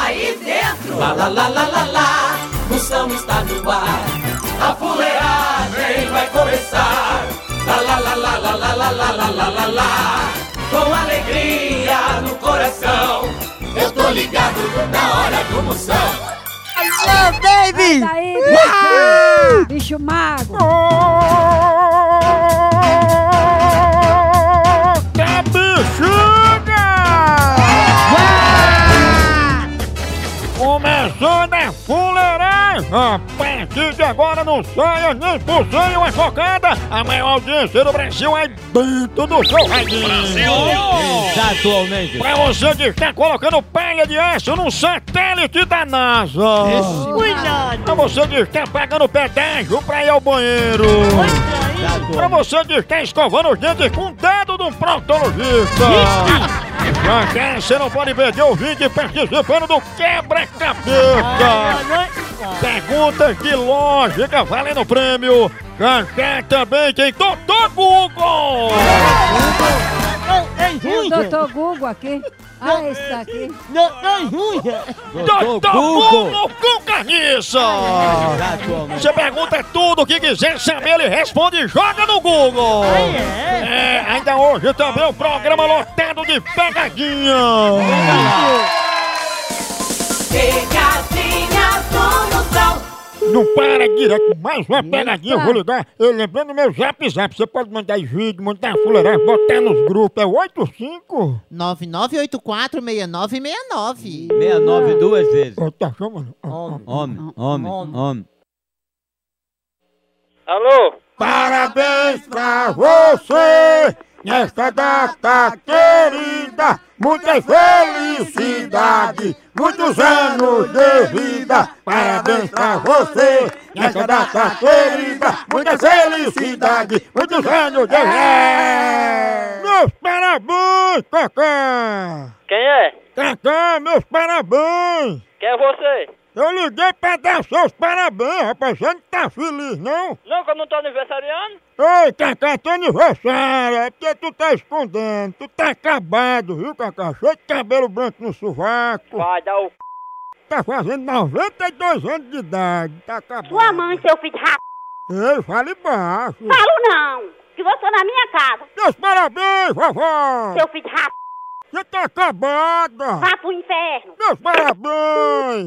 Aí dentro, lá lá lá lá lá lá, Moção está no ar. A fuleagem vai começar. Lá lá lá lá lá lá lá lá lá lá lá lá. Com alegria no coração, eu tô ligado na hora do Moção. Hello, baby! Daí, bicho, bicho mago. Da Começando a fuleiragem! A partir de agora não saia nem por cem uma focada! A maior audiência do Brasil é dentro do seu radinho! Atualmente. Pra você que está colocando palha de aço num satélite da NASA! Cuidado. Pra você que está pagando pedágio pra ir ao banheiro! Pra você que está escovando os dentes com o dedo de um proctologista! Já que você não pode perder o vídeo participando do Quebra-Cabeça! Perguntas de lógica valendo prêmio! Já também tem Doutor Google! Tem doutor Google aqui. Ah, esse daqui. Doutor Google com carniça! Você pergunta tudo o que quiser saber, ele responde e joga no Google! É, ainda hoje também o programa lotado de pegadinha! Pegadinha do Moção. Não para direto, mais uma pegadinha, eu vou ligar. Eu lembrando meu zap zap, você pode mandar vídeo, mandar fuleiragem, botar nos grupos, é 85? 99846969. 69 duas vezes. Ô, tá chamando. Ó. Homem, homem, homem. Alô? Parabéns pra você nesta data querida. Muitas felicidades, muitos anos de vida. Parabéns pra você nesta data querida. Muitas felicidades, muitos anos de vida. Meus parabéns, Cacá! Quem é? Cacá, meus parabéns! Quem é você? Eu liguei pra dar seus parabéns, rapaz. Você não tá feliz, não? Não, que eu não tô aniversariando? Oi, Cacá, teu aniversário, é porque tu tá escondendo, tu tá acabado, viu, Cacá? Cheio de cabelo branco no sovaco, Vai dar o c... tá fazendo 92 anos de idade, tá acabado. Sua mãe, seu filho de rap... Ei, fale baixo. Falo não! Que você na minha casa, Meus parabéns, vovó! seu filho de rap... Você tá acabada! Vá pro inferno! Meus parabéns!